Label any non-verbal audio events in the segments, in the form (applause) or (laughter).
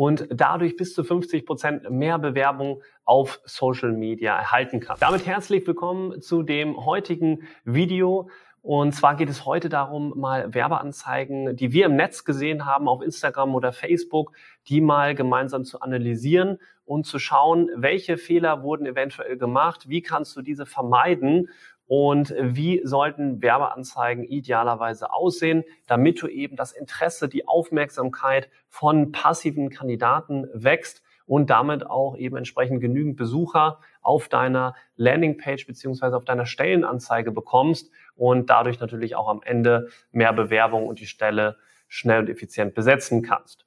und dadurch bis zu 50 Prozent mehr Bewerbung auf Social Media erhalten kannst. Damit herzlich willkommen zu dem heutigen Video. Und zwar geht es heute darum, mal Werbeanzeigen, die wir im Netz gesehen haben, auf Instagram oder Facebook, die mal gemeinsam zu analysieren und zu schauen, welche Fehler wurden eventuell gemacht, wie kannst du diese vermeiden und wie sollten Werbeanzeigen idealerweise aussehen, damit du eben das Interesse, die Aufmerksamkeit von passiven Kandidaten wächst und damit auch eben entsprechend genügend Besucher auf deiner Landingpage beziehungsweise auf deiner Stellenanzeige bekommst und dadurch natürlich auch am Ende mehr Bewerbung und die Stelle schnell und effizient besetzen kannst.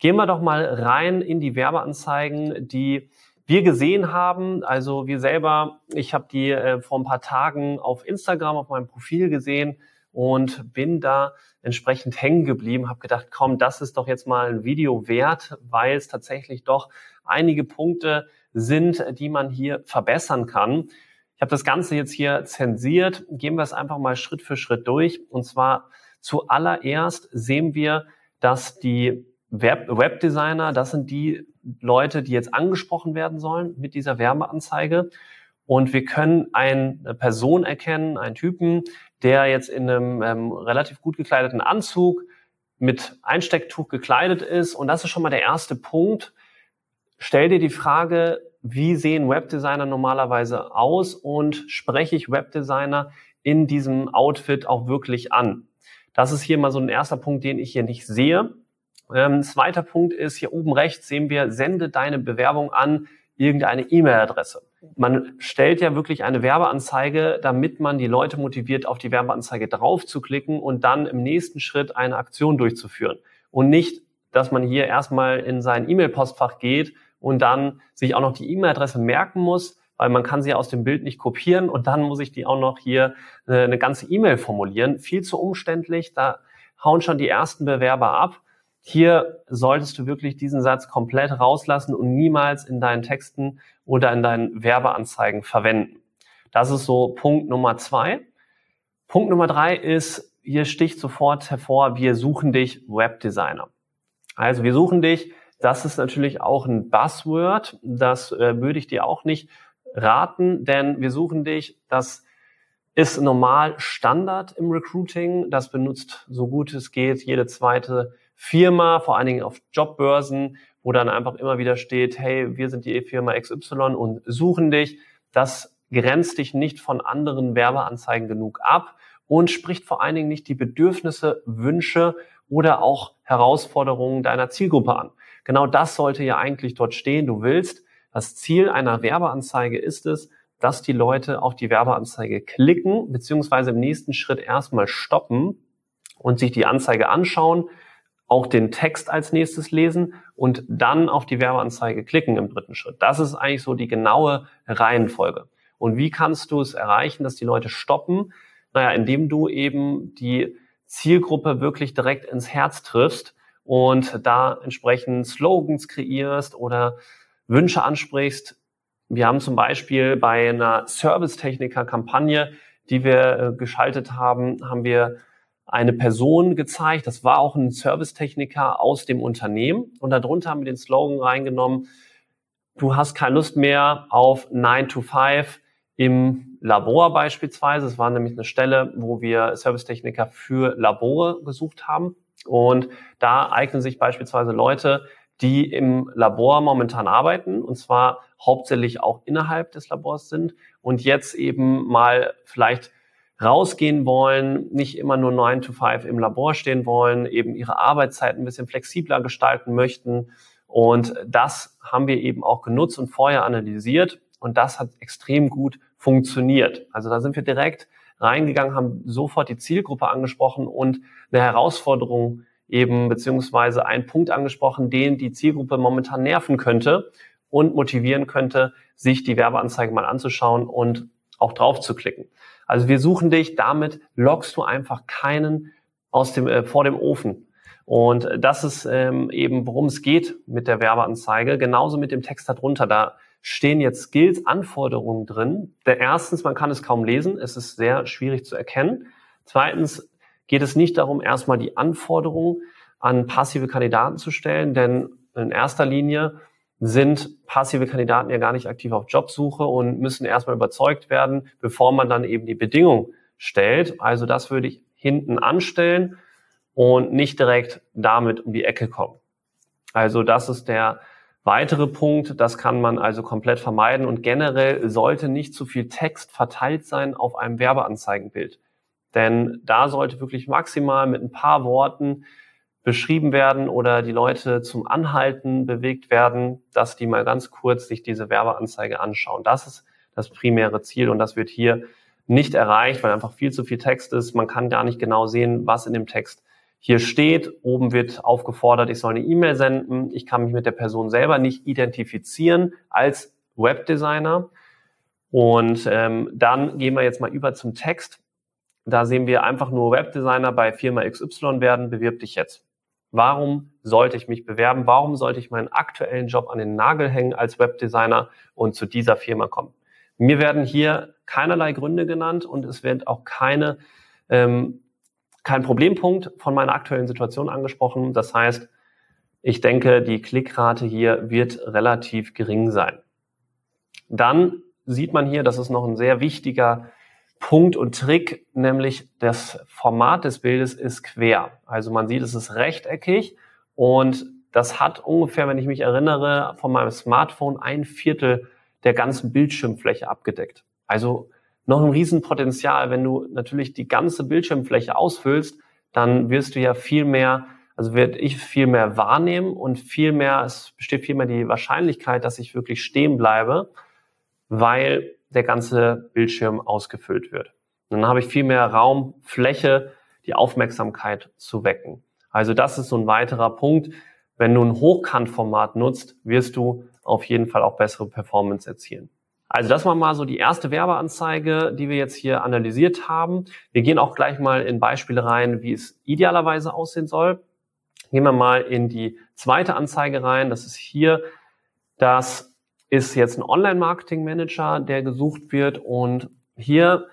Gehen wir doch mal rein in die Werbeanzeigen, die wir gesehen haben, also wir selber, ich habe die äh, vor ein paar Tagen auf Instagram auf meinem Profil gesehen und bin da entsprechend hängen geblieben, habe gedacht, komm, das ist doch jetzt mal ein Video wert, weil es tatsächlich doch einige Punkte sind, die man hier verbessern kann. Ich habe das Ganze jetzt hier zensiert. Gehen wir es einfach mal Schritt für Schritt durch. Und zwar zuallererst sehen wir, dass die Web Webdesigner, das sind die Leute, die jetzt angesprochen werden sollen mit dieser Werbeanzeige. Und wir können eine Person erkennen, einen Typen, der jetzt in einem ähm, relativ gut gekleideten Anzug mit Einstecktuch gekleidet ist. Und das ist schon mal der erste Punkt. Stell dir die Frage, wie sehen Webdesigner normalerweise aus und spreche ich Webdesigner in diesem Outfit auch wirklich an? Das ist hier mal so ein erster Punkt, den ich hier nicht sehe. Ähm, zweiter Punkt ist, hier oben rechts sehen wir, sende deine Bewerbung an irgendeine E-Mail-Adresse. Man stellt ja wirklich eine Werbeanzeige, damit man die Leute motiviert, auf die Werbeanzeige drauf zu klicken und dann im nächsten Schritt eine Aktion durchzuführen. Und nicht, dass man hier erstmal in sein E-Mail-Postfach geht und dann sich auch noch die E-Mail-Adresse merken muss, weil man kann sie aus dem Bild nicht kopieren und dann muss ich die auch noch hier äh, eine ganze E-Mail formulieren. Viel zu umständlich, da hauen schon die ersten Bewerber ab. Hier solltest du wirklich diesen Satz komplett rauslassen und niemals in deinen Texten oder in deinen Werbeanzeigen verwenden. Das ist so Punkt Nummer zwei. Punkt Nummer drei ist, hier sticht sofort hervor, wir suchen dich Webdesigner. Also wir suchen dich, das ist natürlich auch ein Buzzword, das äh, würde ich dir auch nicht raten, denn wir suchen dich, das ist normal Standard im Recruiting, das benutzt so gut es geht jede zweite Firma, vor allen Dingen auf Jobbörsen, wo dann einfach immer wieder steht, hey, wir sind die Firma XY und suchen dich. Das grenzt dich nicht von anderen Werbeanzeigen genug ab und spricht vor allen Dingen nicht die Bedürfnisse, Wünsche oder auch Herausforderungen deiner Zielgruppe an. Genau das sollte ja eigentlich dort stehen. Du willst, das Ziel einer Werbeanzeige ist es, dass die Leute auf die Werbeanzeige klicken, beziehungsweise im nächsten Schritt erstmal stoppen und sich die Anzeige anschauen, auch den Text als nächstes lesen und dann auf die Werbeanzeige klicken im dritten Schritt. Das ist eigentlich so die genaue Reihenfolge. Und wie kannst du es erreichen, dass die Leute stoppen? Naja, indem du eben die Zielgruppe wirklich direkt ins Herz triffst und da entsprechend Slogans kreierst oder Wünsche ansprichst. Wir haben zum Beispiel bei einer Servicetechniker-Kampagne, die wir äh, geschaltet haben, haben wir eine Person gezeigt. Das war auch ein Servicetechniker aus dem Unternehmen. Und darunter haben wir den Slogan reingenommen, du hast keine Lust mehr auf 9 to 5 im Labor beispielsweise. Es war nämlich eine Stelle, wo wir Servicetechniker für Labore gesucht haben. Und da eignen sich beispielsweise Leute, die im Labor momentan arbeiten, und zwar hauptsächlich auch innerhalb des Labors sind und jetzt eben mal vielleicht rausgehen wollen, nicht immer nur 9 to 5 im Labor stehen wollen, eben ihre Arbeitszeit ein bisschen flexibler gestalten möchten. Und das haben wir eben auch genutzt und vorher analysiert. Und das hat extrem gut funktioniert. Also da sind wir direkt reingegangen, haben sofort die Zielgruppe angesprochen und eine Herausforderung eben beziehungsweise einen Punkt angesprochen, den die Zielgruppe momentan nerven könnte. und motivieren könnte, sich die Werbeanzeige mal anzuschauen und auch drauf zu klicken. Also wir suchen dich, damit lockst du einfach keinen aus dem, äh, vor dem Ofen. Und das ist ähm, eben, worum es geht mit der Werbeanzeige. Genauso mit dem Text darunter. Da stehen jetzt Skills, Anforderungen drin. Der erstens, man kann es kaum lesen. Es ist sehr schwierig zu erkennen. Zweitens geht es nicht darum, erstmal die Anforderungen an passive Kandidaten zu stellen, denn in erster Linie sind passive Kandidaten ja gar nicht aktiv auf Jobsuche und müssen erstmal überzeugt werden, bevor man dann eben die Bedingungen stellt. Also das würde ich hinten anstellen und nicht direkt damit um die Ecke kommen. Also das ist der weitere Punkt. Das kann man also komplett vermeiden und generell sollte nicht zu viel Text verteilt sein auf einem Werbeanzeigenbild. Denn da sollte wirklich maximal mit ein paar Worten beschrieben werden oder die Leute zum Anhalten bewegt werden, dass die mal ganz kurz sich diese Werbeanzeige anschauen. Das ist das primäre Ziel und das wird hier nicht erreicht, weil einfach viel zu viel Text ist. Man kann gar nicht genau sehen, was in dem Text hier steht. Oben wird aufgefordert, ich soll eine E-Mail senden. Ich kann mich mit der Person selber nicht identifizieren als Webdesigner. Und ähm, dann gehen wir jetzt mal über zum Text. Da sehen wir einfach nur Webdesigner bei Firma XY werden, bewirb dich jetzt. Warum sollte ich mich bewerben? Warum sollte ich meinen aktuellen Job an den Nagel hängen als Webdesigner und zu dieser Firma kommen? Mir werden hier keinerlei Gründe genannt und es wird auch keine, ähm, kein Problempunkt von meiner aktuellen Situation angesprochen. Das heißt, ich denke, die Klickrate hier wird relativ gering sein. Dann sieht man hier, das ist noch ein sehr wichtiger Punkt und Trick, nämlich das Format des Bildes ist quer. Also man sieht, es ist rechteckig und das hat ungefähr, wenn ich mich erinnere, von meinem Smartphone ein Viertel der ganzen Bildschirmfläche abgedeckt. Also noch ein Riesenpotenzial. Wenn du natürlich die ganze Bildschirmfläche ausfüllst, dann wirst du ja viel mehr, also werde ich viel mehr wahrnehmen und viel mehr, es besteht viel mehr die Wahrscheinlichkeit, dass ich wirklich stehen bleibe, weil der ganze Bildschirm ausgefüllt wird. Dann habe ich viel mehr Raum, Fläche, die Aufmerksamkeit zu wecken. Also das ist so ein weiterer Punkt. Wenn du ein Hochkantformat nutzt, wirst du auf jeden Fall auch bessere Performance erzielen. Also das war mal so die erste Werbeanzeige, die wir jetzt hier analysiert haben. Wir gehen auch gleich mal in Beispiele rein, wie es idealerweise aussehen soll. Gehen wir mal in die zweite Anzeige rein. Das ist hier das ist jetzt ein Online-Marketing-Manager, der gesucht wird und hier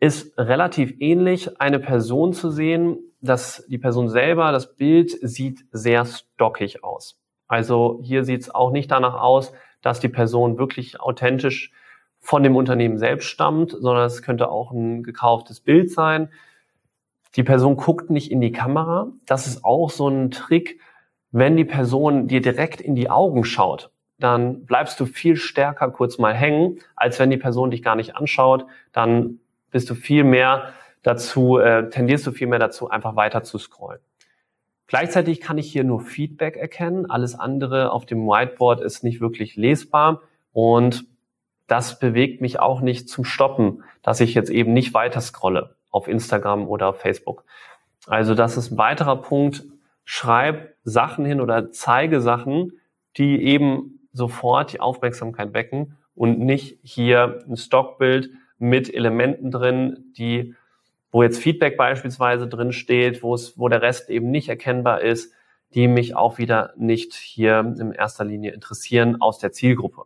ist relativ ähnlich eine Person zu sehen, dass die Person selber, das Bild sieht sehr stockig aus. Also hier sieht es auch nicht danach aus, dass die Person wirklich authentisch von dem Unternehmen selbst stammt, sondern es könnte auch ein gekauftes Bild sein. Die Person guckt nicht in die Kamera. Das ist auch so ein Trick, wenn die Person dir direkt in die Augen schaut dann bleibst du viel stärker kurz mal hängen, als wenn die Person dich gar nicht anschaut. Dann bist du viel mehr dazu, äh, tendierst du viel mehr dazu, einfach weiter zu scrollen. Gleichzeitig kann ich hier nur Feedback erkennen. Alles andere auf dem Whiteboard ist nicht wirklich lesbar und das bewegt mich auch nicht zum Stoppen, dass ich jetzt eben nicht weiter scrolle auf Instagram oder auf Facebook. Also das ist ein weiterer Punkt. Schreib Sachen hin oder zeige Sachen, die eben sofort die Aufmerksamkeit wecken und nicht hier ein Stockbild mit Elementen drin, die, wo jetzt Feedback beispielsweise drin steht, wo es, wo der Rest eben nicht erkennbar ist, die mich auch wieder nicht hier in erster Linie interessieren aus der Zielgruppe.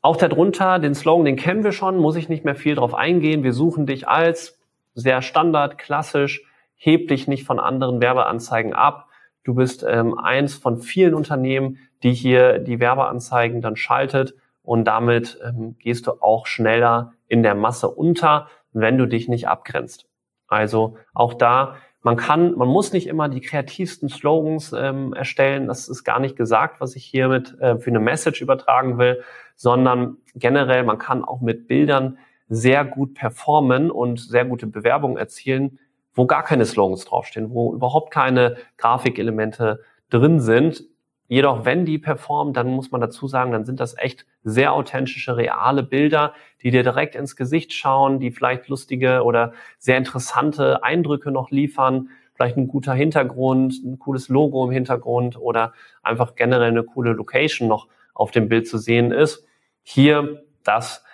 Auch darunter, den Slogan, den kennen wir schon, muss ich nicht mehr viel drauf eingehen. Wir suchen dich als sehr standard, klassisch, heb dich nicht von anderen Werbeanzeigen ab. Du bist ähm, eins von vielen Unternehmen, die hier die Werbeanzeigen dann schaltet und damit ähm, gehst du auch schneller in der Masse unter, wenn du dich nicht abgrenzt. Also auch da, man kann, man muss nicht immer die kreativsten Slogans ähm, erstellen. Das ist gar nicht gesagt, was ich hiermit äh, für eine Message übertragen will, sondern generell, man kann auch mit Bildern sehr gut performen und sehr gute Bewerbungen erzielen, wo gar keine Slogans draufstehen, wo überhaupt keine Grafikelemente drin sind. Jedoch, wenn die performen, dann muss man dazu sagen, dann sind das echt sehr authentische, reale Bilder, die dir direkt ins Gesicht schauen, die vielleicht lustige oder sehr interessante Eindrücke noch liefern, vielleicht ein guter Hintergrund, ein cooles Logo im Hintergrund oder einfach generell eine coole Location noch auf dem Bild zu sehen ist. Hier, das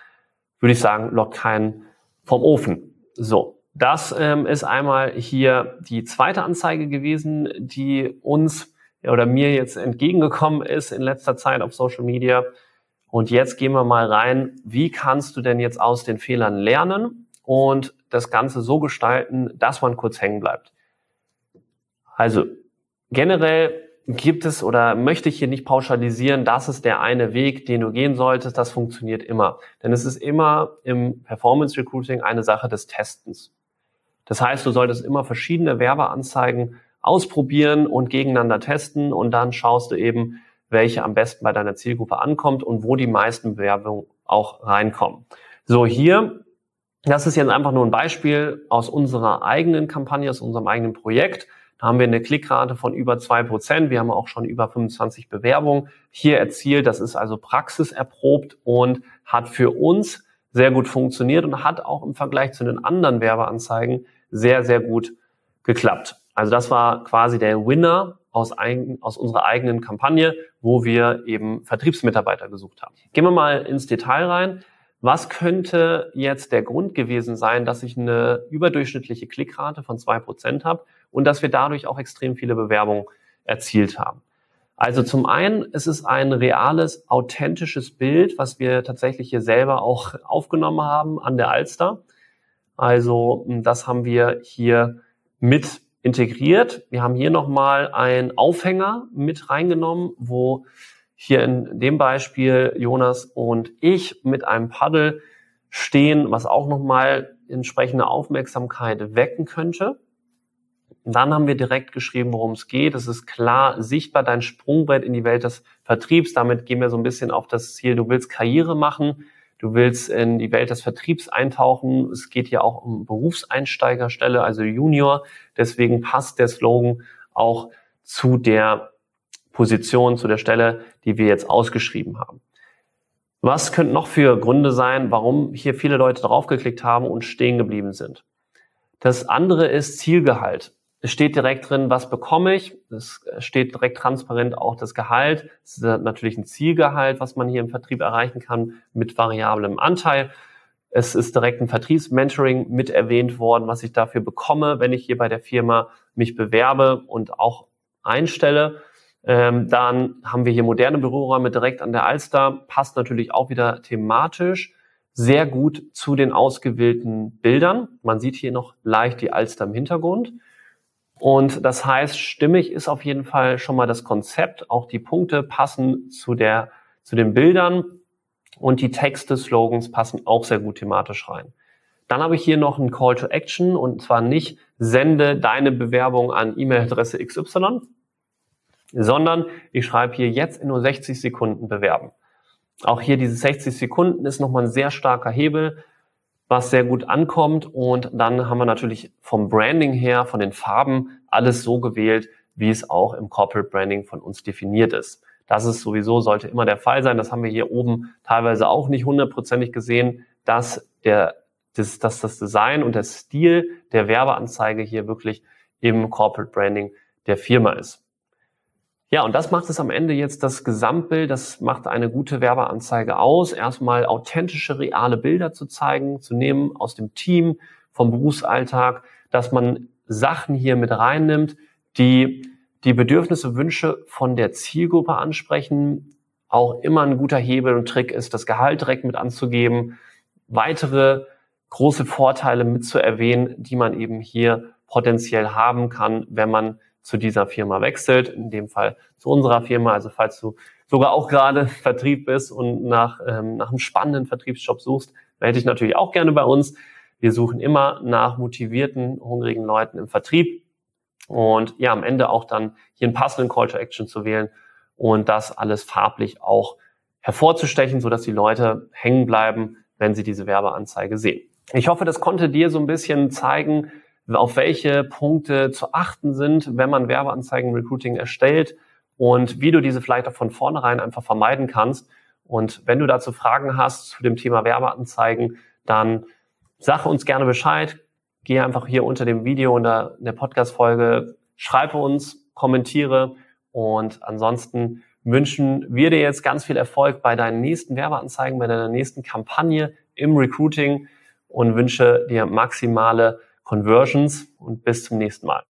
würde ich sagen, lockt keinen vom Ofen. So, das ähm, ist einmal hier die zweite Anzeige gewesen, die uns oder mir jetzt entgegengekommen ist in letzter Zeit auf Social Media. Und jetzt gehen wir mal rein, wie kannst du denn jetzt aus den Fehlern lernen und das Ganze so gestalten, dass man kurz hängen bleibt. Also generell gibt es oder möchte ich hier nicht pauschalisieren, das ist der eine Weg, den du gehen solltest, das funktioniert immer. Denn es ist immer im Performance Recruiting eine Sache des Testens. Das heißt, du solltest immer verschiedene Werbeanzeigen ausprobieren und gegeneinander testen und dann schaust du eben, welche am besten bei deiner Zielgruppe ankommt und wo die meisten Bewerbungen auch reinkommen. So, hier, das ist jetzt einfach nur ein Beispiel aus unserer eigenen Kampagne, aus unserem eigenen Projekt. Da haben wir eine Klickrate von über zwei Prozent. Wir haben auch schon über 25 Bewerbungen hier erzielt. Das ist also praxiserprobt und hat für uns sehr gut funktioniert und hat auch im Vergleich zu den anderen Werbeanzeigen sehr, sehr gut geklappt. Also das war quasi der Winner aus, ein, aus unserer eigenen Kampagne, wo wir eben Vertriebsmitarbeiter gesucht haben. Gehen wir mal ins Detail rein. Was könnte jetzt der Grund gewesen sein, dass ich eine überdurchschnittliche Klickrate von zwei Prozent habe und dass wir dadurch auch extrem viele Bewerbungen erzielt haben? Also zum einen, es ist ein reales, authentisches Bild, was wir tatsächlich hier selber auch aufgenommen haben an der Alster. Also das haben wir hier mit integriert. Wir haben hier nochmal einen Aufhänger mit reingenommen, wo hier in dem Beispiel Jonas und ich mit einem Paddel stehen, was auch nochmal entsprechende Aufmerksamkeit wecken könnte. Dann haben wir direkt geschrieben, worum es geht. Es ist klar sichtbar dein Sprungbrett in die Welt des Vertriebs. Damit gehen wir so ein bisschen auf das Ziel, du willst Karriere machen, du willst in die Welt des Vertriebs eintauchen. Es geht hier auch um Berufseinsteigerstelle, also Junior. Deswegen passt der Slogan auch zu der Position, zu der Stelle, die wir jetzt ausgeschrieben haben. Was könnten noch für Gründe sein, warum hier viele Leute draufgeklickt haben und stehen geblieben sind? Das andere ist Zielgehalt. Es steht direkt drin, was bekomme ich. Es steht direkt transparent auch das Gehalt. Es ist natürlich ein Zielgehalt, was man hier im Vertrieb erreichen kann mit variablem Anteil. Es ist direkt ein Vertriebsmentoring mit erwähnt worden, was ich dafür bekomme, wenn ich hier bei der Firma mich bewerbe und auch einstelle. Ähm, dann haben wir hier moderne Büroräume direkt an der Alster. Passt natürlich auch wieder thematisch sehr gut zu den ausgewählten Bildern. Man sieht hier noch leicht die Alster im Hintergrund. Und das heißt, stimmig ist auf jeden Fall schon mal das Konzept. Auch die Punkte passen zu der, zu den Bildern und die Texte, Slogans passen auch sehr gut thematisch rein. Dann habe ich hier noch einen Call to Action und zwar nicht sende deine Bewerbung an E-Mail-Adresse XY, sondern ich schreibe hier jetzt in nur 60 Sekunden bewerben. Auch hier diese 60 Sekunden ist nochmal ein sehr starker Hebel was sehr gut ankommt. Und dann haben wir natürlich vom Branding her, von den Farben, alles so gewählt, wie es auch im Corporate Branding von uns definiert ist. Das ist sowieso, sollte immer der Fall sein. Das haben wir hier oben teilweise auch nicht hundertprozentig gesehen, dass der, das, dass das Design und der Stil der Werbeanzeige hier wirklich im Corporate Branding der Firma ist. Ja, und das macht es am Ende jetzt das Gesamtbild, das macht eine gute Werbeanzeige aus, erstmal authentische, reale Bilder zu zeigen, zu nehmen aus dem Team, vom Berufsalltag, dass man Sachen hier mit reinnimmt, die die Bedürfnisse, Wünsche von der Zielgruppe ansprechen. Auch immer ein guter Hebel und Trick ist, das Gehalt direkt mit anzugeben, weitere große Vorteile mit zu erwähnen, die man eben hier potenziell haben kann, wenn man zu dieser Firma wechselt, in dem Fall zu unserer Firma. Also falls du sogar auch gerade (laughs) Vertrieb bist und nach, ähm, nach einem spannenden Vertriebsjob suchst, melde dich natürlich auch gerne bei uns. Wir suchen immer nach motivierten, hungrigen Leuten im Vertrieb und ja, am Ende auch dann hier einen passenden Call to Action zu wählen und das alles farblich auch hervorzustechen, sodass die Leute hängen bleiben, wenn sie diese Werbeanzeige sehen. Ich hoffe, das konnte dir so ein bisschen zeigen, auf welche Punkte zu achten sind, wenn man Werbeanzeigen Recruiting erstellt und wie du diese vielleicht auch von vornherein einfach vermeiden kannst. Und wenn du dazu Fragen hast zu dem Thema Werbeanzeigen, dann sag uns gerne Bescheid. Geh einfach hier unter dem Video in der, der Podcast-Folge, schreibe uns, kommentiere und ansonsten wünschen wir dir jetzt ganz viel Erfolg bei deinen nächsten Werbeanzeigen, bei deiner nächsten Kampagne im Recruiting und wünsche dir maximale Conversions und bis zum nächsten Mal.